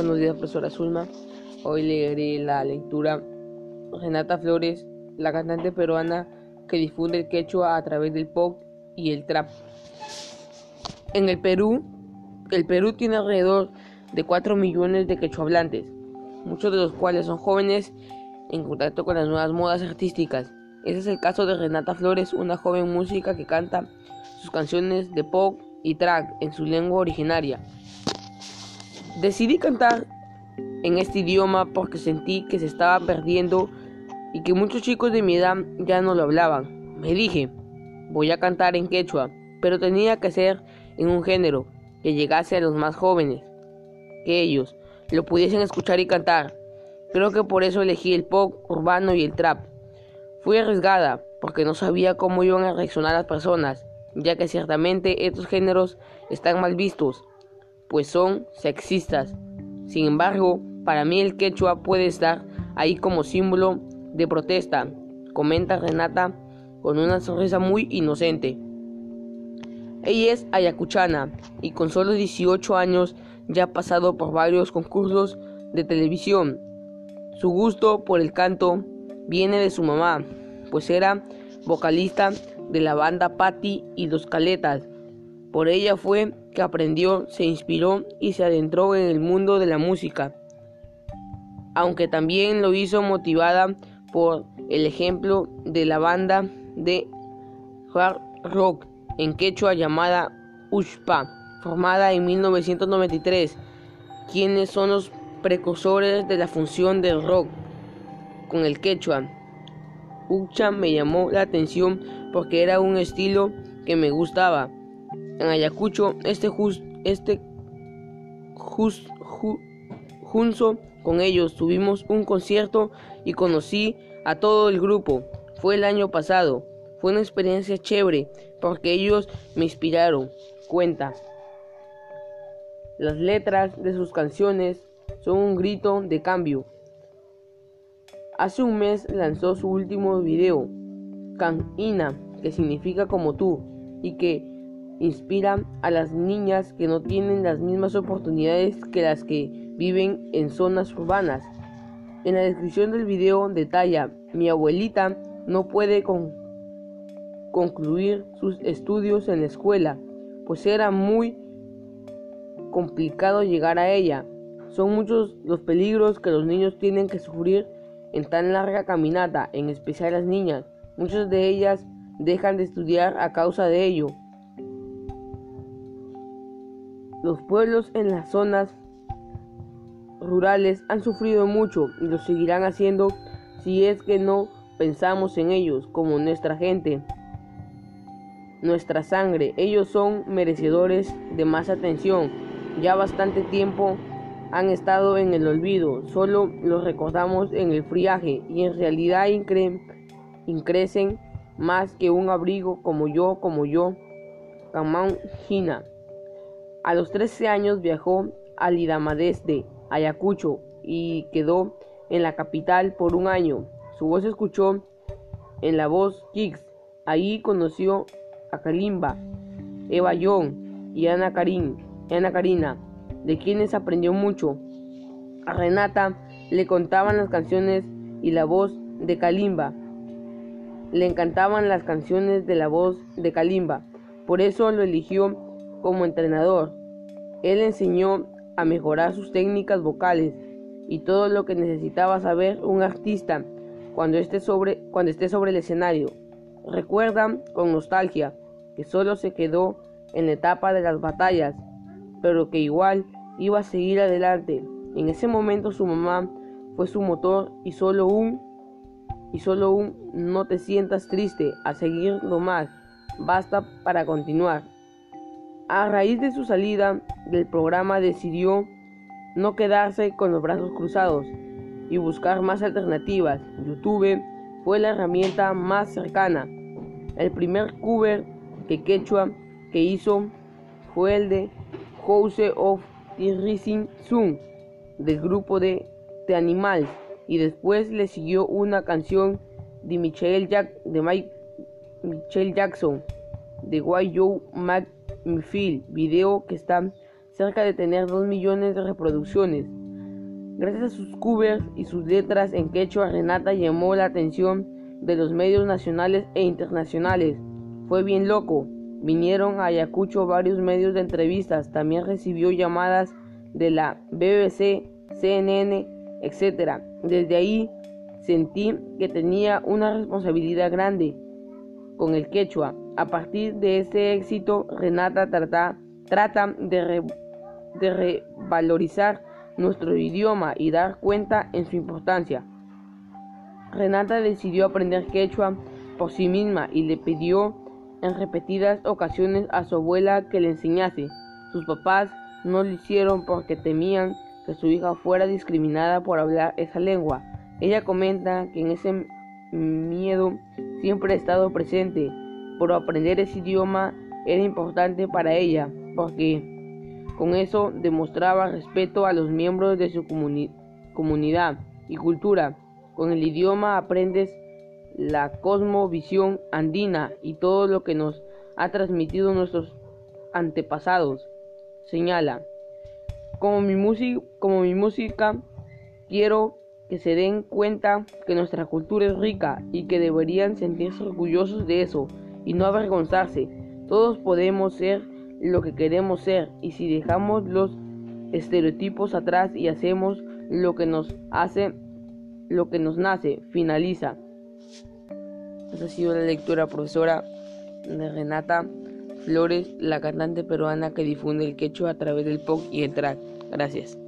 Buenos días, profesora Zulma. Hoy leeré la lectura Renata Flores, la cantante peruana que difunde el quechua a través del pop y el trap. En el Perú, el Perú tiene alrededor de 4 millones de quechuahablantes, muchos de los cuales son jóvenes en contacto con las nuevas modas artísticas. Ese es el caso de Renata Flores, una joven música que canta sus canciones de pop y trap en su lengua originaria. Decidí cantar en este idioma porque sentí que se estaba perdiendo y que muchos chicos de mi edad ya no lo hablaban. Me dije, voy a cantar en quechua, pero tenía que ser en un género que llegase a los más jóvenes, que ellos lo pudiesen escuchar y cantar. Creo que por eso elegí el pop urbano y el trap. Fui arriesgada porque no sabía cómo iban a reaccionar las personas, ya que ciertamente estos géneros están mal vistos pues son sexistas. Sin embargo, para mí el quechua puede estar ahí como símbolo de protesta, comenta Renata con una sonrisa muy inocente. Ella es ayacuchana y con solo 18 años ya ha pasado por varios concursos de televisión. Su gusto por el canto viene de su mamá, pues era vocalista de la banda Patty y Los Caletas. Por ella fue que aprendió, se inspiró y se adentró en el mundo de la música, aunque también lo hizo motivada por el ejemplo de la banda de hard rock en quechua llamada Ushpa, formada en 1993, quienes son los precursores de la función del rock con el quechua. Ucha me llamó la atención porque era un estilo que me gustaba en Ayacucho, este, este junzo con ellos tuvimos un concierto y conocí a todo el grupo. Fue el año pasado. Fue una experiencia chévere porque ellos me inspiraron. Cuenta. Las letras de sus canciones son un grito de cambio. Hace un mes lanzó su último video, Canina, que significa como tú, y que inspira a las niñas que no tienen las mismas oportunidades que las que viven en zonas urbanas. En la descripción del video detalla, mi abuelita no puede concluir sus estudios en la escuela, pues era muy complicado llegar a ella. Son muchos los peligros que los niños tienen que sufrir en tan larga caminata, en especial las niñas. Muchas de ellas dejan de estudiar a causa de ello. Los pueblos en las zonas rurales han sufrido mucho y lo seguirán haciendo si es que no pensamos en ellos como nuestra gente, nuestra sangre. Ellos son merecedores de más atención. Ya bastante tiempo han estado en el olvido, solo los recordamos en el friaje y en realidad increcen más que un abrigo como yo, como yo, Kamau Gina. A los 13 años viajó a Lidamadés de Ayacucho y quedó en la capital por un año. Su voz se escuchó en la voz Kicks. Ahí conoció a Kalimba, Eva Young y Ana, Ana Karina, de quienes aprendió mucho. A Renata le contaban las canciones y la voz de Kalimba. Le encantaban las canciones de la voz de Kalimba. Por eso lo eligió como entrenador. Él enseñó a mejorar sus técnicas vocales y todo lo que necesitaba saber un artista cuando esté sobre, cuando esté sobre el escenario. Recuerda con nostalgia que solo se quedó en la etapa de las batallas, pero que igual iba a seguir adelante. En ese momento su mamá fue su motor y solo un y solo un no te sientas triste a seguir más basta para continuar. A raíz de su salida del programa decidió no quedarse con los brazos cruzados y buscar más alternativas. YouTube fue la herramienta más cercana. El primer cover que Quechua que hizo fue el de House of the Rising Sun del grupo de The Animals y después le siguió una canción de Michael, Jack, de Michael Jackson de Why You Me Feel, video que está cerca de tener 2 millones de reproducciones. Gracias a sus covers y sus letras en quechua, Renata llamó la atención de los medios nacionales e internacionales. Fue bien loco. Vinieron a Ayacucho varios medios de entrevistas. También recibió llamadas de la BBC, CNN, etc. Desde ahí sentí que tenía una responsabilidad grande con el quechua. A partir de ese éxito, Renata trata, de, de revalorizar nuestro idioma y dar cuenta en su importancia. Renata decidió aprender quechua por sí misma y le pidió en repetidas ocasiones a su abuela que le enseñase. Sus papás no lo hicieron porque temían que su hija fuera discriminada por hablar esa lengua. Ella comenta que en ese miedo siempre ha estado presente, pero aprender ese idioma era importante para ella, porque con eso demostraba respeto a los miembros de su comunidad y cultura. Con el idioma aprendes la cosmovisión andina y todo lo que nos ha transmitido nuestros antepasados. Señala, como mi, como mi música, quiero que se den cuenta que nuestra cultura es rica y que deberían sentirse orgullosos de eso y no avergonzarse. Todos podemos ser lo que queremos ser y si dejamos los estereotipos atrás y hacemos lo que nos hace, lo que nos nace, finaliza. Esa ha sido la lectura profesora de Renata Flores, la cantante peruana que difunde el quechua a través del pop y el track. Gracias.